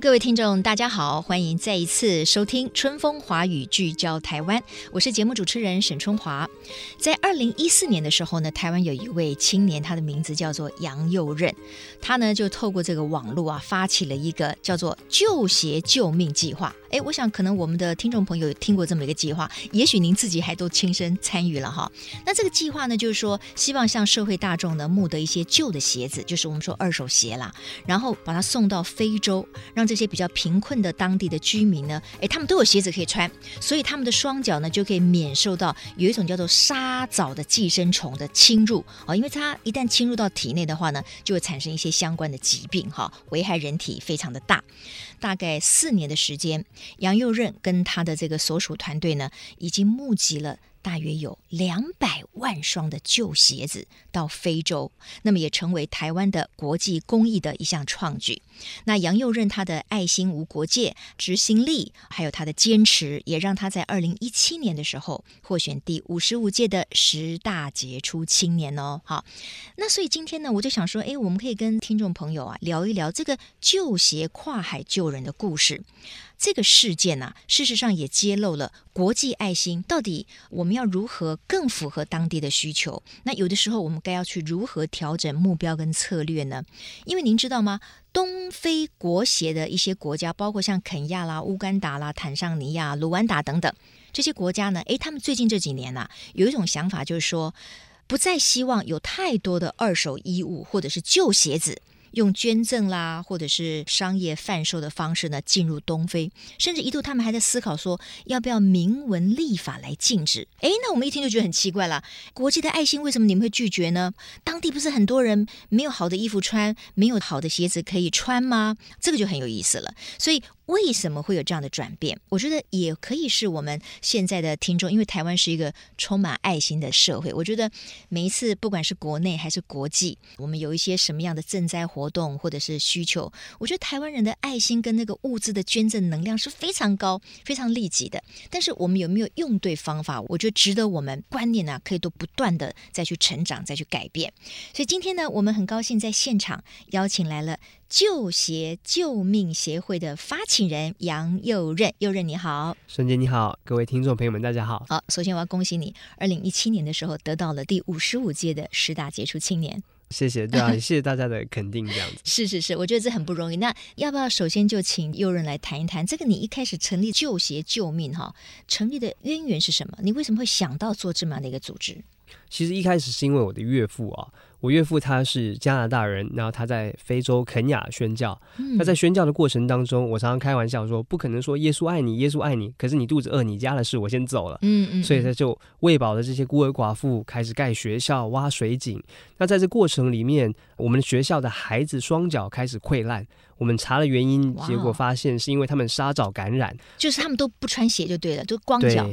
各位听众，大家好，欢迎再一次收听《春风华语》，聚焦台湾。我是节目主持人沈春华。在二零一四年的时候呢，台湾有一位青年，他的名字叫做杨佑任，他呢就透过这个网络啊，发起了一个叫做“旧鞋救命”计划。哎，我想可能我们的听众朋友听过这么一个计划，也许您自己还都亲身参与了哈。那这个计划呢，就是说希望向社会大众呢募得一些旧的鞋子，就是我们说二手鞋啦，然后把它送到非洲，让这些比较贫困的当地的居民呢，诶，他们都有鞋子可以穿，所以他们的双脚呢就可以免受到有一种叫做沙蚤的寄生虫的侵入啊，因为它一旦侵入到体内的话呢，就会产生一些相关的疾病哈，危害人体非常的大。大概四年的时间，杨佑任跟他的这个所属团队呢，已经募集了。大约有两百万双的旧鞋子到非洲，那么也成为台湾的国际公益的一项创举。那杨佑任他的爱心无国界、执行力，还有他的坚持，也让他在二零一七年的时候获选第五十五届的十大杰出青年哦。好，那所以今天呢，我就想说，哎，我们可以跟听众朋友啊聊一聊这个旧鞋跨海救人的故事。这个事件呢、事实上也揭露了国际爱心到底我们要如何更符合当地的需求。那有的时候我们该要去如何调整目标跟策略呢？因为您知道吗？东非国协的一些国家，包括像肯亚啦、乌干达啦、坦桑尼亚、卢旺达等等这些国家呢，诶，他们最近这几年呐、有一种想法，就是说不再希望有太多的二手衣物或者是旧鞋子。用捐赠啦，或者是商业贩售的方式呢，进入东非，甚至一度他们还在思考说，要不要明文立法来禁止。诶，那我们一听就觉得很奇怪了，国际的爱心为什么你们会拒绝呢？当地不是很多人没有好的衣服穿，没有好的鞋子可以穿吗？这个就很有意思了。所以。为什么会有这样的转变？我觉得也可以是我们现在的听众，因为台湾是一个充满爱心的社会。我觉得每一次不管是国内还是国际，我们有一些什么样的赈灾活动或者是需求，我觉得台湾人的爱心跟那个物资的捐赠能量是非常高、非常利己的。但是我们有没有用对方法？我觉得值得我们观念呢、可以都不断的再去成长、再去改变。所以今天呢，我们很高兴在现场邀请来了。旧鞋救命协会的发起人杨佑任，佑任你好，孙姐你好，各位听众朋友们大家好。好，首先我要恭喜你，二零一七年的时候得到了第五十五届的十大杰出青年。谢谢，对啊，谢谢大家的肯定，这样子。是是是，我觉得这很不容易。那要不要首先就请佑任来谈一谈这个？你一开始成立救鞋救命哈，成立的渊源是什么？你为什么会想到做这么样的一个组织？其实一开始是因为我的岳父啊。我岳父他是加拿大人，然后他在非洲肯雅宣教。那、嗯、在宣教的过程当中，我常常开玩笑说，不可能说耶稣爱你，耶稣爱你，可是你肚子饿，你家的事我先走了。嗯嗯。所以他就喂饱了这些孤儿寡妇，开始盖学校、挖水井。那在这过程里面，我们学校的孩子双脚开始溃烂。我们查了原因，结果发现是因为他们沙蚤感染，就是他们都不穿鞋就对了，都光脚。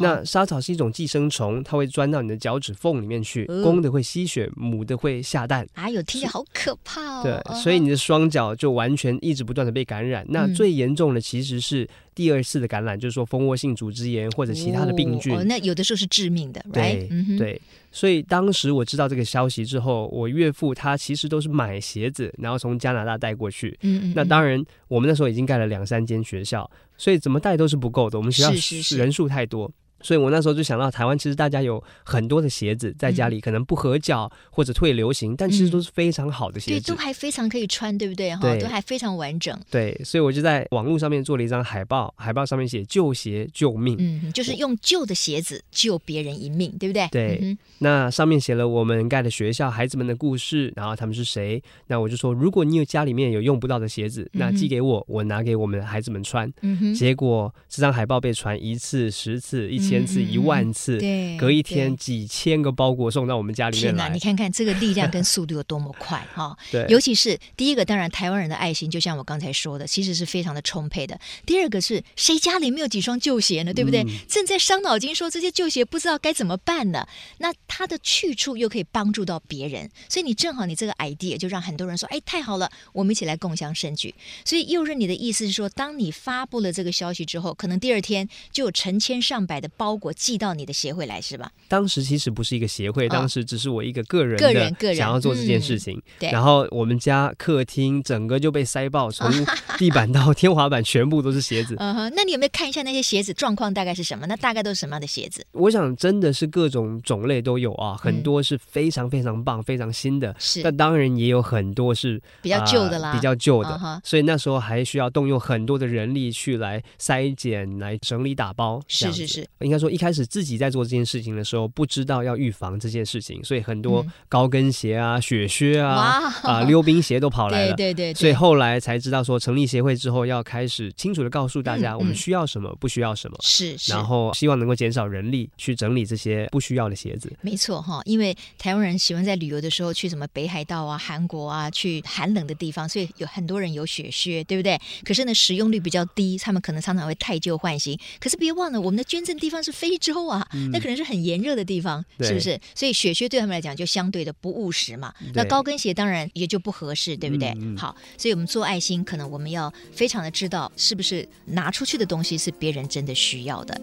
那沙草是一种寄生虫，它会钻到你的脚趾缝里面去，呃、公的会吸血，母的会下蛋。哎呦，听起来好可怕哦！对，所以你的双脚就完全一直不断的被感染。嗯、那最严重的其实是第二次的感染，就是说蜂窝性组织炎或者其他的病菌。哦，那有的时候是致命的。对?对，所以当时我知道这个消息之后，我岳父他其实都是买鞋子，然后从加拿大带过去。嗯嗯。那当然，我们那时候已经盖了两三间学校，所以怎么带都是不够的。我们学校人数太多。是是是所以我那时候就想到，台湾其实大家有很多的鞋子在家里，可能不合脚或者退流行，但其实都是非常好的鞋子，对，都还非常可以穿，对不对？哈，都还非常完整。对，所以我就在网络上面做了一张海报，海报上面写“旧鞋救命”，嗯，就是用旧的鞋子救别人一命，对不对？对。嗯、那上面写了我们盖的学校、孩子们的故事，然后他们是谁？那我就说，如果你有家里面有用不到的鞋子，那寄给我，我拿给我们的孩子们穿。嗯哼。结果这张海报被传一次、十次、一。千次、一万次，对，隔一天几千个包裹送到我们家里面来。你看看这个力量跟速度有多么快哈！对，尤其是第一个，当然台湾人的爱心，就像我刚才说的，其实是非常的充沛的。第二个是谁家里没有几双旧鞋呢？对不对？嗯、正在伤脑筋说这些旧鞋不知道该怎么办呢？那它的去处又可以帮助到别人，所以你正好你这个 idea 就让很多人说，哎，太好了，我们一起来共享盛举。所以又是你的意思是说，当你发布了这个消息之后，可能第二天就有成千上百的包裹寄到你的协会来，是吧？当时其实不是一个协会，哦、当时只是我一个个人个人个人想要做这件事情。嗯、对，然后我们家客厅整个就被塞爆，从 地板到天花板全部都是鞋子。嗯哼，那你有没有看一下那些鞋子状况大概是什么？那大概都是什么样的鞋子？我想真的是各种种类都有啊，很多是非常非常棒、嗯、非常新的，是。但当然也有很多是比较旧的啦，呃、比较旧的。Uh-huh. 所以那时候还需要动用很多的人力去来筛检、来整理、打包。是是是，应该说一开始自己在做这件事情的时候，不知道要预防这件事情，所以很多高跟鞋啊、雪靴啊、啊、呃、溜冰鞋都跑来了。对对对。所以后来才知道说，成立协会之后要开始清楚的告诉大家，我们需要什么，不需要什么。是是。然后希望能够减少人力去整理这些不需要的鞋子。没错哈，因为台湾人喜欢在旅游的时候去什么北海道啊、韩国啊，去寒冷的地方，所以有很多人有雪靴，对不对？可是呢，使用率比较低，他们可能常常会太旧换新。可是别忘了，我们的捐赠地方是非洲啊，嗯、那可能是很炎热的地方，是不是？所以雪靴对他们来讲就相对的不务实嘛。那高跟鞋当然也就不合适，对不对？好，所以我们做爱心，可能我们要非常的知道，是不是拿出去的东西是别人真的需要的。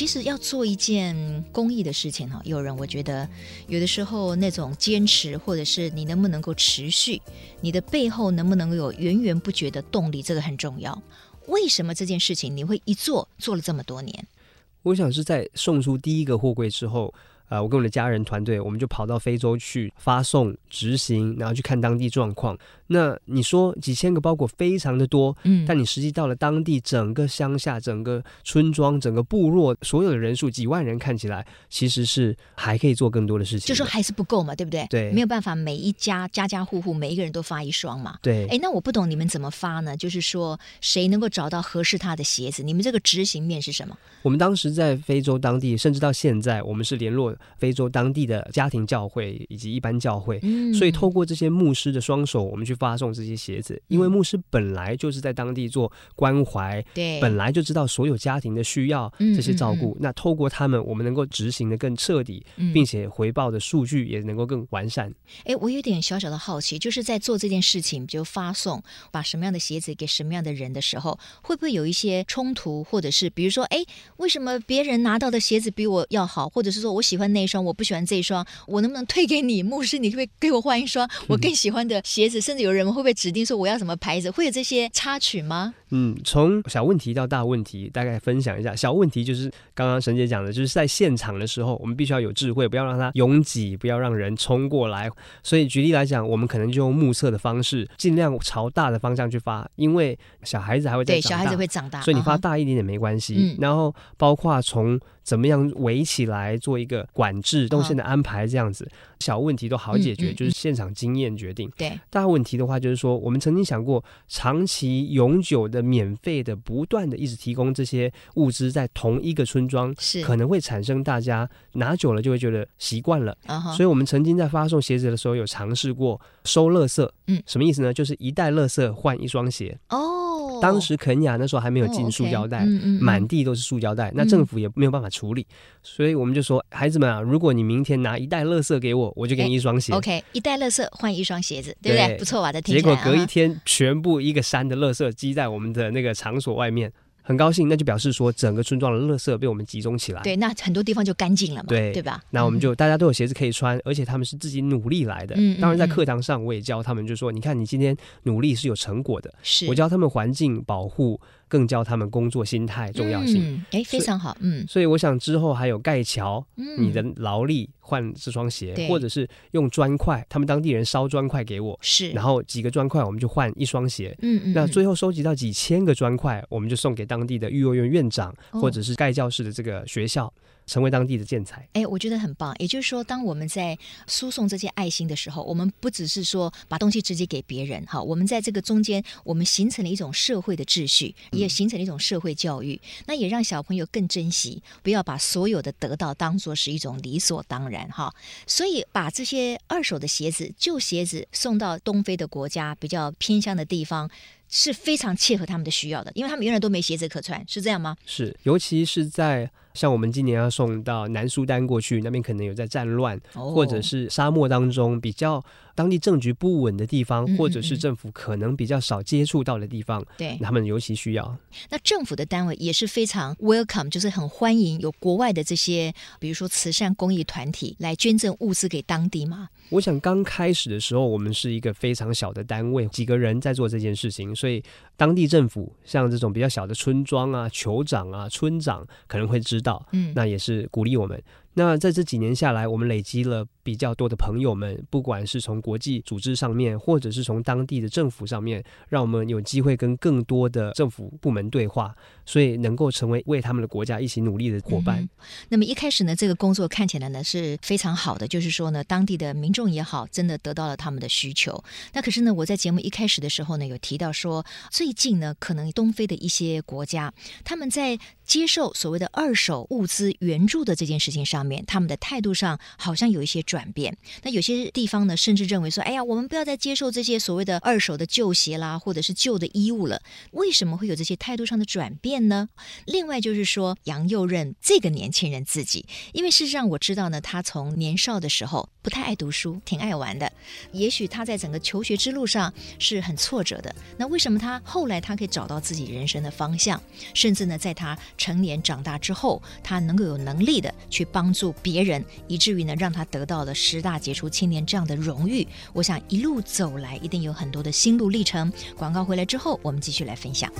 其实要做一件公益的事情哈，有人我觉得有的时候那种坚持，或者是你能不能够持续，你的背后能不能够有源源不绝的动力，这个很重要。为什么这件事情你会一做做了这么多年？我想是在送出第一个货柜之后。呃，我跟我的家人团队，我们就跑到非洲去发送、执行，然后去看当地状况。那你说几千个包裹非常的多，嗯，但你实际到了当地，整个乡下、整个村庄、整个部落，所有的人数几万人，看起来其实是还可以做更多的事情的。就说还是不够嘛，对不对？对，没有办法，每一家家家户户每一个人都发一双嘛。对。哎，那我不懂你们怎么发呢？就是说谁能够找到合适他的鞋子？你们这个执行面是什么？我们当时在非洲当地，甚至到现在，我们是联络。非洲当地的家庭教会以及一般教会，嗯，所以透过这些牧师的双手，我们去发送这些鞋子。因为牧师本来就是在当地做关怀，对，本来就知道所有家庭的需要，这些照顾。那透过他们，我们能够执行的更彻底，并且回报的数据也能够更完善。哎，我有点小小的好奇，就是在做这件事情，就发送把什么样的鞋子给什么样的人的时候，会不会有一些冲突，或者是比如说，哎，为什么别人拿到的鞋子比我要好，或者是说我喜欢那一双，我不喜欢这一双，我能不能退给你？牧师，你可不可以给我换一双我更喜欢的鞋子？嗯、甚至有人会不会指定说我要什么牌子？会有这些插曲吗？嗯，从小问题到大问题，大概分享一下。小问题就是刚刚沈姐讲的，就是在现场的时候，我们必须要有智慧，不要让它拥挤，不要让人冲过来。所以举例来讲，我们可能就用目测的方式，尽量朝大的方向去发，因为小孩子还会在长大，对，小孩子会长大，所以你发大一点点没关系。嗯、然后包括从怎么样围起来做一个管制动线的安排，这样子、哦、小问题都好解决，嗯嗯嗯、就是现场经验决定。对，大问题的话，就是说我们曾经想过，长期永久的。免费的、不断的一直提供这些物资，在同一个村庄，是可能会产生大家拿久了就会觉得习惯了。Uh-huh. 所以，我们曾经在发送鞋子的时候，有尝试过收垃圾。嗯，什么意思呢？就是一袋垃圾换一双鞋。哦。Oh. 当时肯雅那时候还没有进塑胶袋，满地都是塑胶袋，那政府也没有办法处理，所以我们就说，孩子们啊，如果你明天拿一袋垃圾给我，我就给你一双鞋。OK，一袋垃圾换一双鞋子，对不对？不错吧？这听起来。结果隔一天，全部一个山的垃圾积在我们的那个场所外面。很高兴，那就表示说整个村庄的垃圾被我们集中起来。对，那很多地方就干净了嘛，对对吧？那我们就、嗯、大家都有鞋子可以穿，而且他们是自己努力来的。嗯，当然在课堂上我也教他们，就说、嗯、你看你今天努力是有成果的。是，我教他们环境保护。更教他们工作心态重要性，哎、嗯，非常好，嗯，所以我想之后还有盖桥，嗯，你的劳力换这双鞋，对。或者是用砖块，他们当地人烧砖块给我，是，然后几个砖块我们就换一双鞋，嗯嗯，那最后收集到几千个砖块，我们就送给当地的育幼院院长，哦、或者是盖教室的这个学校。成为当地的建材。哎，我觉得很棒。也就是说，当我们在输送这些爱心的时候，我们不只是说把东西直接给别人哈，我们在这个中间，我们形成了一种社会的秩序，也形成了一种社会教育。嗯、那也让小朋友更珍惜，不要把所有的得到当做是一种理所当然哈。所以把这些二手的鞋子、旧鞋子送到东非的国家，比较偏乡的地方。是非常切合他们的需要的，因为他们原来都没鞋子可穿，是这样吗？是，尤其是在。像我们今年要送到南苏丹过去，那边可能有在战乱，哦、或者是沙漠当中比较当地政局不稳的地方，或者是政府可能比较少接触到的地方，对，他们尤其需要。那政府的单位也是非常 welcome，就是很欢迎有国外的这些，比如说慈善公益团体来捐赠物资给当地吗？我想刚开始的时候，我们是一个非常小的单位，几个人在做这件事情，所以当地政府像这种比较小的村庄啊、酋长啊、村长可能会知道。嗯，那也是鼓励我们。那在这几年下来，我们累积了比较多的朋友们，不管是从国际组织上面，或者是从当地的政府上面，让我们有机会跟更多的政府部门对话，所以能够成为为他们的国家一起努力的伙伴。那么一开始呢，这个工作看起来呢是非常好的，就是说呢，当地的民众也好，真的得到了他们的需求。那可是呢，我在节目一开始的时候呢，有提到说，最近呢，可能东非的一些国家，他们在接受所谓的二手物资援助的这件事情上面，他们的态度上好像有一些转转变。那有些地方呢，甚至认为说：“哎呀，我们不要再接受这些所谓的二手的旧鞋啦，或者是旧的衣物了。”为什么会有这些态度上的转变呢？另外就是说，杨佑任这个年轻人自己，因为事实上我知道呢，他从年少的时候不太爱读书，挺爱玩的。也许他在整个求学之路上是很挫折的。那为什么他后来他可以找到自己人生的方向，甚至呢，在他成年长大之后，他能够有能力的去帮助别人，以至于呢，让他得到了十大杰出青年这样的荣誉。我想一路走来，一定有很多的心路历程。广告回来之后，我们继续来分享。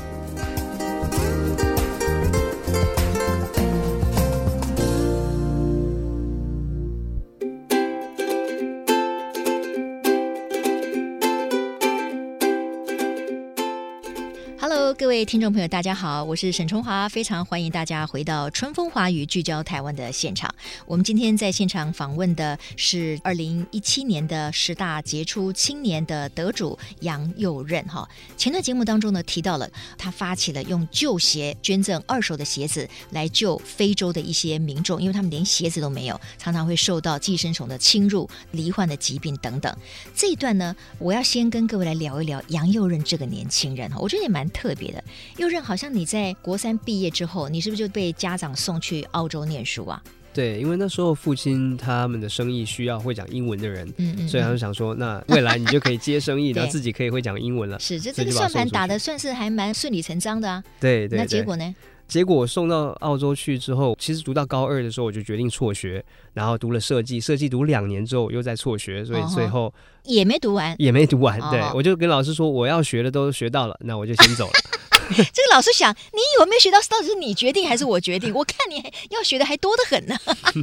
位听众朋友，大家好，我是沈春华，非常欢迎大家回到《春风华语》聚焦台湾的现场。我们今天在现场访问的是二零一七年的十大杰出青年的得主杨佑任。哈，前段节目当中呢，提到了他发起了用旧鞋捐赠二手的鞋子来救非洲的一些民众，因为他们连鞋子都没有，常常会受到寄生虫的侵入、罹患的疾病等等。这一段呢，我要先跟各位来聊一聊杨佑任这个年轻人。哈，我觉得也蛮特别的。佑任，好像你在国三毕业之后，你是不是就被家长送去澳洲念书啊？对，因为那时候父亲他们的生意需要会讲英文的人，嗯嗯，所以他就想说，那未来你就可以接生意，然后自己可以会讲英文了。是，这这个算盘打的算是还蛮顺理成章的啊。对对，那结果呢？结果我送到澳洲去之后，其实读到高二的时候，我就决定辍学，然后读了设计，设计读两年之后又在辍学，所以最后也没读完，也没读完。对，我就跟老师说，我要学的都学到了，那我就先走了。这个老师想，你有没有学到？到底是你决定还是我决定？我看你要学的还多得很呢。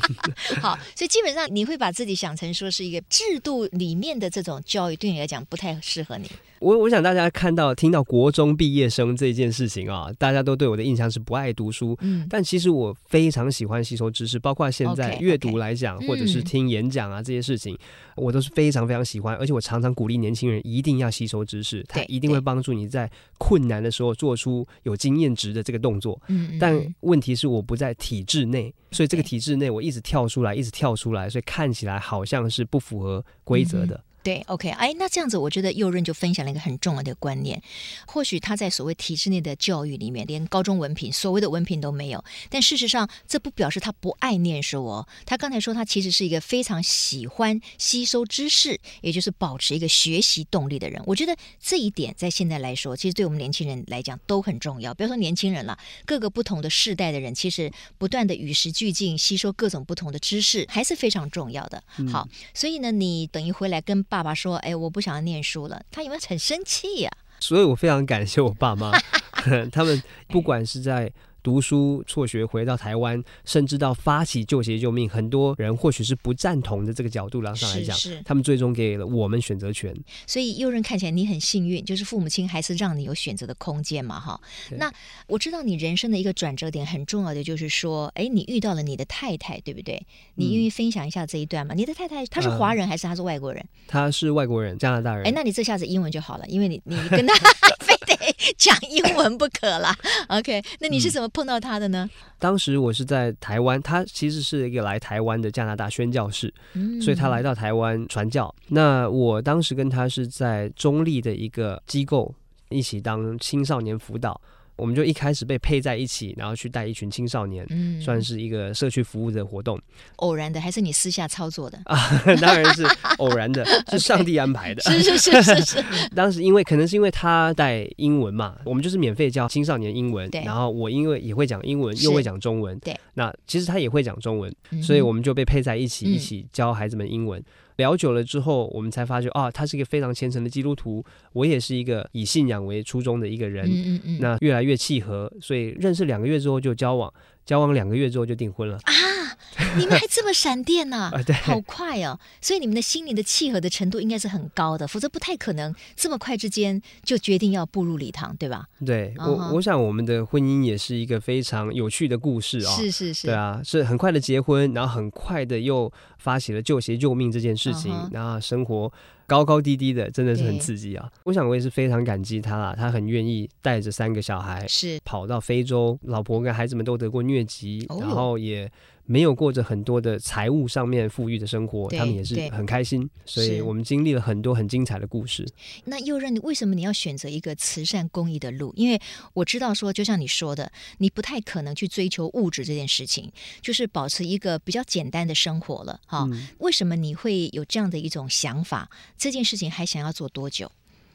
好，所以基本上你会把自己想成说是一个制度里面的这种教育，对你来讲不太适合你。我我想大家看到听到国中毕业生这件事情啊，大家都对我的印象是不爱读书。嗯，但其实我非常喜欢吸收知识，包括现在阅读来讲，okay, okay, 或者是听演讲啊、嗯、这些事情，我都是非常非常喜欢。而且我常常鼓励年轻人一定要吸收知识，它一定会帮助你在困难的时候做出有经验值的这个动作。嗯，但问题是我不在体制内，所以这个体制内我一直跳出来，一直跳出来，所以看起来好像是不符合规则的。嗯对，OK，哎，那这样子，我觉得佑任就分享了一个很重要的观念。或许他在所谓体制内的教育里面，连高中文凭、所谓的文凭都没有，但事实上，这不表示他不爱念书哦。他刚才说，他其实是一个非常喜欢吸收知识，也就是保持一个学习动力的人。我觉得这一点在现在来说，其实对我们年轻人来讲都很重要。不要说年轻人了，各个不同的世代的人，其实不断的与时俱进，吸收各种不同的知识，还是非常重要的。嗯、好，所以呢，你等于回来跟爸。爸爸说：“哎，我不想要念书了。”他有没有很生气呀？所以我非常感谢我爸妈，他们不管是在读书辍学回到台湾，甚至到发起救协救命，很多人或许是不赞同的这个角度上来讲，他们最终给了我们选择权。所以又任看起来你很幸运，就是父母亲还是让你有选择的空间嘛，哈。那我知道你人生的一个转折点很重要的就是说，哎，你遇到了你的太太，对不对？你愿意分享一下这一段吗？嗯、你的太太她是华人还是她是外国人？她是外国人，加拿大人。哎，那你这下子英文就好了，因为你你跟她 非得讲英文不可了。OK，那你是怎么碰到他的呢？嗯、当时我是在台湾，他其实是一个来台湾的加拿大宣教士，嗯、所以他来到台湾传教。那我当时跟他是在中立的一个机构一起当青少年辅导。我们就一开始被配在一起，然后去带一群青少年，嗯，算是一个社区服务的活动。偶然的还是你私下操作的啊？当然是偶然的，是上帝安排的。是是是是是。当时因为可能是因为他带英文嘛，我们就是免费教青少年英文。对。然后我因为也会讲英文，又会讲中文。对。那其实他也会讲中文，所以我们就被配在一起，一起教孩子们英文。聊久了之后，我们才发觉啊，他是一个非常虔诚的基督徒，我也是一个以信仰为初衷的一个人。嗯嗯嗯。那越来越契合，所以认识两个月之后就交往，交往两个月之后就订婚了。啊，你们还这么闪电呢？啊，对，好快哦！所以你们的心灵的契合的程度应该是很高的，否则不太可能这么快之间就决定要步入礼堂，对吧？对，我，uh huh. 我想我们的婚姻也是一个非常有趣的故事啊。是是是。对啊，是很快的结婚，然后很快的又。发起了救鞋救命这件事情，然后生活高高低低的，真的是很刺激啊！我想我也是非常感激他啦，他很愿意带着三个小孩是跑到非洲，老婆跟孩子们都得过疟疾，然后也。没有过着很多的财务上面富裕的生活，他们也是很开心，所以我们经历了很多很精彩的故事。那又任，为什么你要选择一个慈善公益的路？因为我知道说，就像你说的，你不太可能去追求物质这件事情，就是保持一个比较简单的生活了。哈、哦，嗯、为什么你会有这样的一种想法？这件事情还想要做多久？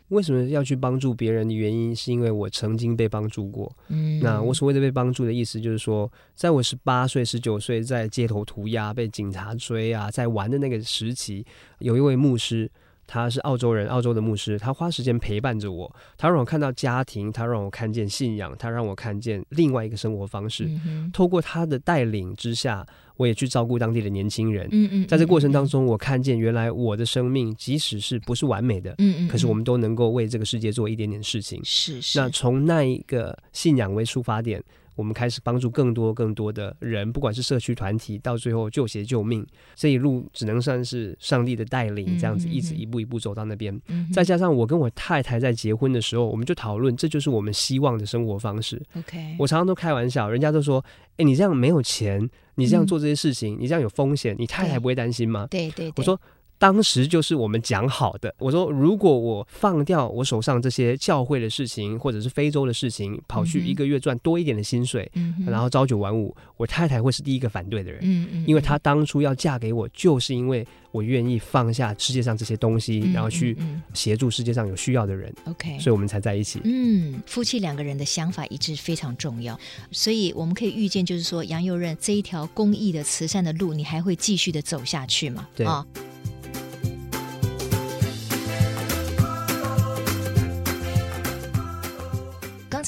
为什么要去帮助别人的原因，是因为我曾经被帮助过。嗯，那我所谓的被帮助的意思，就是说，在我十八岁、十九岁在街头涂鸦、被警察追啊，在玩的那个时期，有一位牧师。他是澳洲人，澳洲的牧师。他花时间陪伴着我，他让我看到家庭，他让我看见信仰，他让我看见另外一个生活方式。嗯、透过他的带领之下，我也去照顾当地的年轻人。嗯嗯，在这过程当中，我看见原来我的生命，即使是不是完美的，嗯嗯，可是我们都能够为这个世界做一点点事情。是是。那从那一个信仰为出发点。我们开始帮助更多更多的人，不管是社区团体，到最后救协救命，这一路只能算是上帝的带领，这样子一直一步一步走到那边。再加上我跟我太太在结婚的时候，我们就讨论，这就是我们希望的生活方式。OK，我常常都开玩笑，人家都说：“哎，你这样没有钱，你这样做这些事情，嗯、你这样有风险，你太太不会担心吗？”对对，对对，我说。当时就是我们讲好的，我说如果我放掉我手上这些教会的事情，或者是非洲的事情，跑去一个月赚多一点的薪水，嗯、然后朝九晚五，我太太会是第一个反对的人，嗯嗯，因为她当初要嫁给我，就是因为我愿意放下世界上这些东西，嗯、然后去协助世界上有需要的人，OK，所以我们才在一起。嗯，夫妻两个人的想法一致非常重要，所以我们可以预见，就是说杨佑任这一条公益的慈善的路，你还会继续的走下去吗？对。啊。哦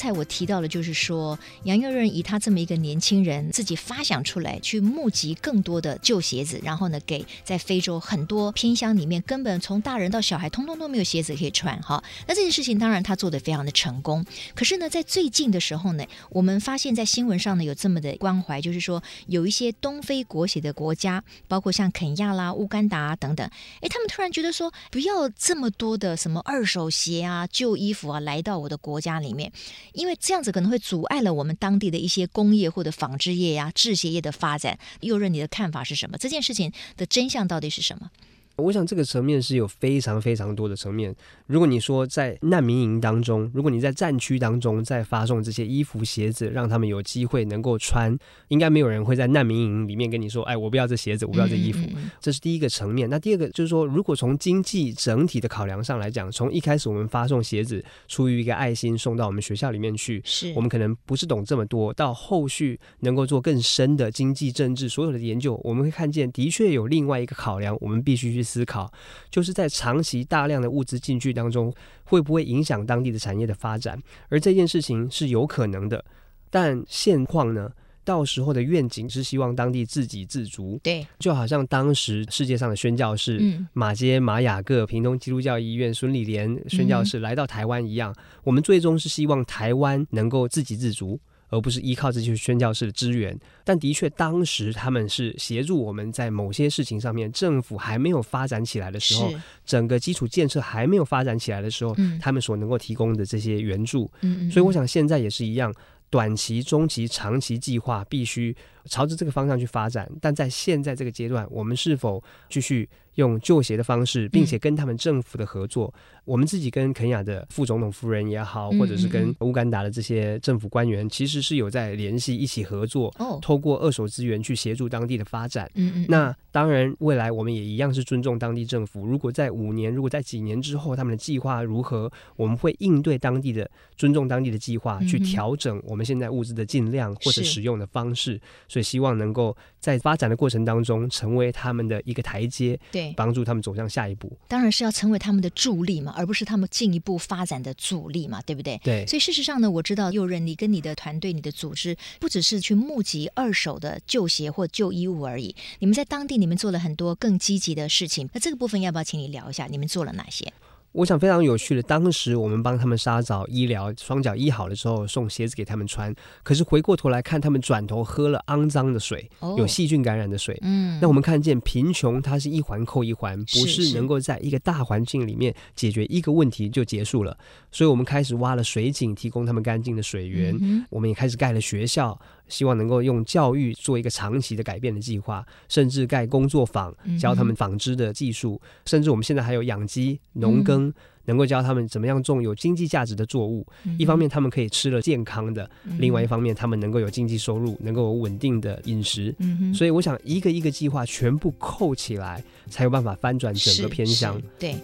才我提到的，就是说杨佑任以他这么一个年轻人自己发想出来，去募集更多的旧鞋子，然后呢，给在非洲很多偏乡里面根本从大人到小孩通通都没有鞋子可以穿哈。那这件事情当然他做得非常的成功。可是呢，在最近的时候呢，我们发现在新闻上呢有这么的关怀，就是说有一些东非国血的国家，包括像肯亚啦、乌干达等等，哎，他们突然觉得说不要这么多的什么二手鞋啊、旧衣服啊来到我的国家里面。因为这样子可能会阻碍了我们当地的一些工业或者纺织业呀、制鞋业的发展。又任你的看法是什么？这件事情的真相到底是什么？我想这个层面是有非常非常多的层面。如果你说在难民营当中，如果你在战区当中在发送这些衣服鞋子，让他们有机会能够穿，应该没有人会在难民营里面跟你说：“哎，我不要这鞋子，我不要这衣服。”这是第一个层面。那第二个就是说，如果从经济整体的考量上来讲，从一开始我们发送鞋子出于一个爱心送到我们学校里面去，是我们可能不是懂这么多，到后续能够做更深的经济政治所有的研究，我们会看见的确有另外一个考量，我们必须去。思考，就是在长期大量的物资进去当中，会不会影响当地的产业的发展？而这件事情是有可能的。但现况呢？到时候的愿景是希望当地自给自足，对，就好像当时世界上的宣教士，嗯，马街、马雅各、屏东基督教医院、孙理莲宣教士来到台湾一样，嗯，我们最终是希望台湾能够自给自足，而不是依靠这些宣教士的支援。但的确，当时他们是协助我们在某些事情上面，政府还没有发展起来的时候，整个基础建设还没有发展起来的时候，嗯，他们所能够提供的这些援助。嗯，所以我想现在也是一样。短期、中期、长期计划必须朝着这个方向去发展，但在现在这个阶段，我们是否继续用旧协的方式，并且跟他们政府的合作？嗯我们自己跟肯雅的副总统夫人也好，或者是跟乌干达的这些政府官员，其实是有在联系，一起合作，哦透过二手资源去协助当地的发展。嗯嗯那当然，未来我们也一样是尊重当地政府。如果在五年，如果在几年之后，他们的计划如何，我们会应对当地的，尊重当地的计划，去调整我们现在物资的尽量或者使用的方式。所以，希望能够在发展的过程当中，成为他们的一个台阶，对，帮助他们走向下一步。当然是要成为他们的助力嘛。而不是他们进一步发展的阻力嘛，对不对？对。所以事实上呢，我知道右任，你跟你的团队、你的组织，不只是去募集二手的旧鞋或旧衣物而已。你们在当地，你们做了很多更积极的事情。那这个部分要不要请你聊一下？你们做了哪些？我想非常有趣的，当时我们帮他们沙澡、医疗，双脚医好了之后，送鞋子给他们穿。可是回过头来看，他们转头喝了肮脏的水，有细菌感染的水。嗯，那我们看见贫穷，它是一环扣一环，不是能够在一个大环境里面解决一个问题就结束了。所以我们开始挖了水井，提供他们干净的水源。我们也开始盖了学校。希望能够用教育做一个长期的改变的计划，甚至盖工作坊，教他们纺织的技术，嗯、甚至我们现在还有养鸡、农耕，嗯、能够教他们怎么样种有经济价值的作物。嗯、一方面他们可以吃了健康的，嗯、另外一方面他们能够有经济收入，能够有稳定的饮食。嗯、所以我想一个一个计划全部扣起来，才有办法翻转整个偏乡。对。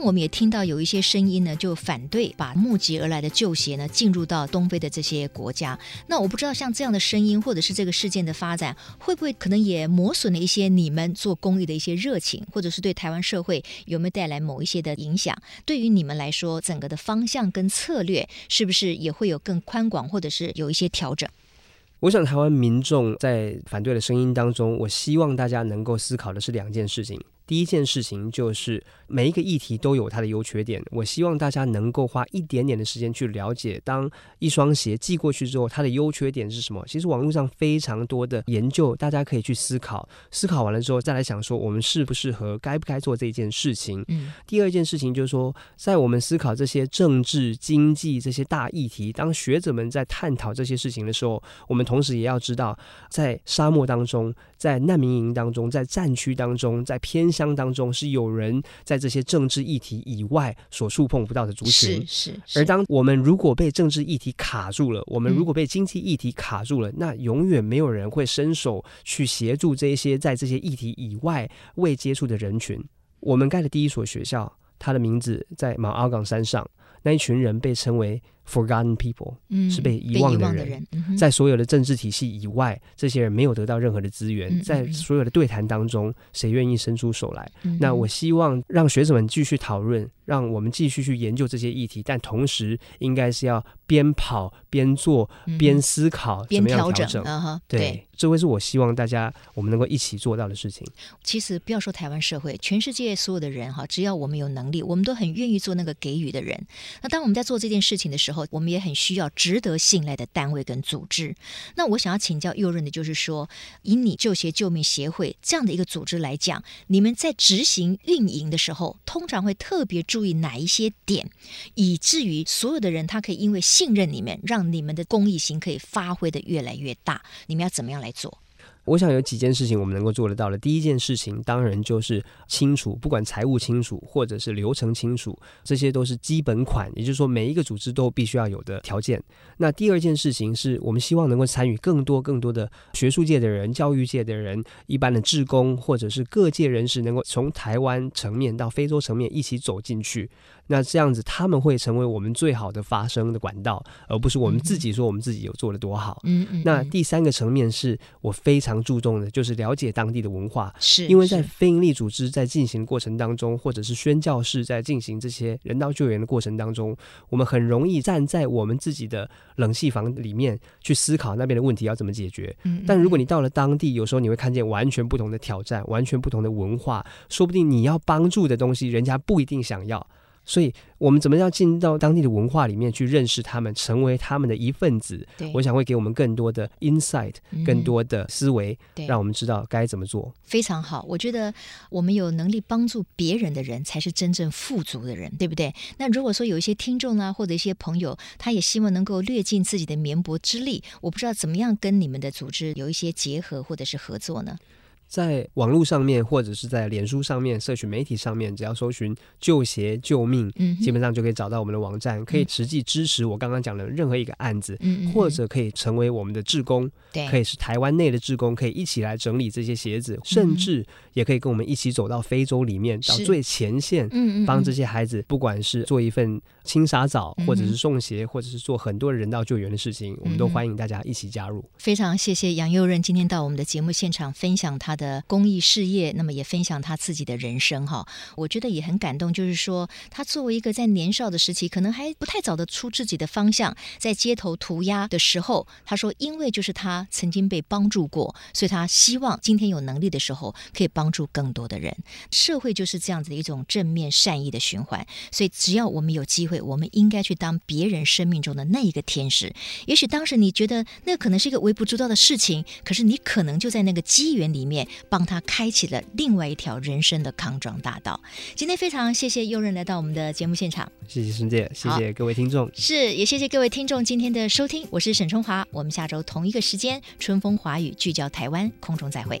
我们也听到有一些声音呢，就反对把募集而来的旧鞋呢进入到东非的这些国家。那我不知道像这样的声音，或者是这个事件的发展，会不会可能也磨损了一些你们做公益的一些热情，或者是对台湾社会有没有带来某一些的影响？对于你们来说，整个的方向跟策略是不是也会有更宽广，或者是有一些调整？我想台湾民众在反对的声音当中，我希望大家能够思考的是两件事情。第一件事情就是每一个议题都有它的优缺点，我希望大家能够花一点点的时间去了解，当一双鞋寄过去之后，它的优缺点是什么？其实网络上非常多的研究，大家可以去思考，思考完了之后再来想说，我们适不适合，该不该做这件事情。嗯。第二件事情就是说，在我们思考这些政治、经济这些大议题，当学者们在探讨这些事情的时候，我们同时也要知道，在沙漠当中，在难民营当中，在战区当中，在偏乡。当中是有人在这些政治议题以外所触碰不到的族群，是是。而当我们如果被政治议题卡住了，我们如果被经济议题卡住了，那永远没有人会伸手去协助这些在这些议题以外未接触的人群。我们盖的第一所学校，它的名字在马奥岗山上，那一群人被称为 Forgotten people，嗯，是被遗忘的人，人嗯、在所有的政治体系以外，这些人没有得到任何的资源，嗯、在所有的对谈当中，谁愿意伸出手来？嗯、那我希望让学者们继续讨论，让我们继续去研究这些议题，但同时应该是要边跑边做边思考，怎么样调整？对这会是我希望大家我们能够一起做到的事情。其实不要说台湾社会，全世界所有的人哈，只要我们有能力，我们都很愿意做那个给予的人。那当我们在做这件事情的时候，我们也很需要值得信赖的单位跟组织。那我想要请教右任的，就是说，以你救协救命协会这样的一个组织来讲，你们在执行运营的时候，通常会特别注意哪一些点，以至于所有的人他可以因为信任你们，让你们的公益性可以发挥的越来越大。你们要怎么样来做？我想有几件事情我们能够做得到的。第一件事情，当然就是清楚，不管财务清楚或者是流程清楚，这些都是基本款，也就是说每一个组织都必须要有的条件。那第二件事情是我们希望能够参与更多更多的学术界的人、教育界的人、一般的志工或者是各界人士，能够从台湾层面到非洲层面一起走进去。那这样子他们会成为我们最好的发声的管道，而不是我们自己说我们自己有做的多好。嗯嗯。那第三个层面是我非常注重的，就是了解当地的文化，是因为在非营利组织在进行过程当中，或者是宣教士在进行这些人道救援的过程当中，我们很容易站在我们自己的冷气房里面去思考那边的问题要怎么解决。嗯。但如果你到了当地，有时候你会看见完全不同的挑战，完全不同的文化，说不定你要帮助的东西，人家不一定想要。所以，我们怎么样进到当地的文化里面去认识他们，成为他们的一份子？我想会给我们更多的 insight，更多的思维，让我们知道该怎么做。非常好，我觉得我们有能力帮助别人的人，才是真正富足的人，对不对？那如果说有一些听众啊，或者一些朋友，他也希望能够略尽自己的绵薄之力，我不知道怎么样跟你们的组织有一些结合或者是合作呢？在网络上面，或者是在脸书上面、社群媒体上面，只要搜寻“救鞋救命”，嗯，基本上就可以找到我们的网站，可以实际支持我刚刚讲的任何一个案子，嗯，或者可以成为我们的志工，对，可以是台湾内的志工，可以一起来整理这些鞋子，甚至也可以跟我们一起走到非洲里面，到最前线，嗯，帮这些孩子，不管是做一份清洒澡，或者是送鞋，或者是做很多人道救援的事情，我们都欢迎大家一起加入。非常谢谢杨佑任今天到我们的节目现场分享他的公益事业，那么也分享他自己的人生哈，我觉得也很感动。就是说，他作为一个在年少的时期，可能还不太找得出自己的方向，在街头涂鸦的时候，他说，因为就是他曾经被帮助过，所以他希望今天有能力的时候，可以帮助更多的人。社会就是这样子的一种正面善意的循环，所以只要我们有机会，我们应该去当别人生命中的那一个天使。也许当时你觉得那可能是一个微不足道的事情，可是你可能就在那个机缘里面帮。他开启了另外一条人生的康庄大道。今天非常谢谢佑任来到我们的节目现场，谢谢孙姐，谢谢各位听众，是也谢谢各位听众今天的收听。我是沈春华，我们下周同一个时间，春风华语聚焦台湾，空中再会。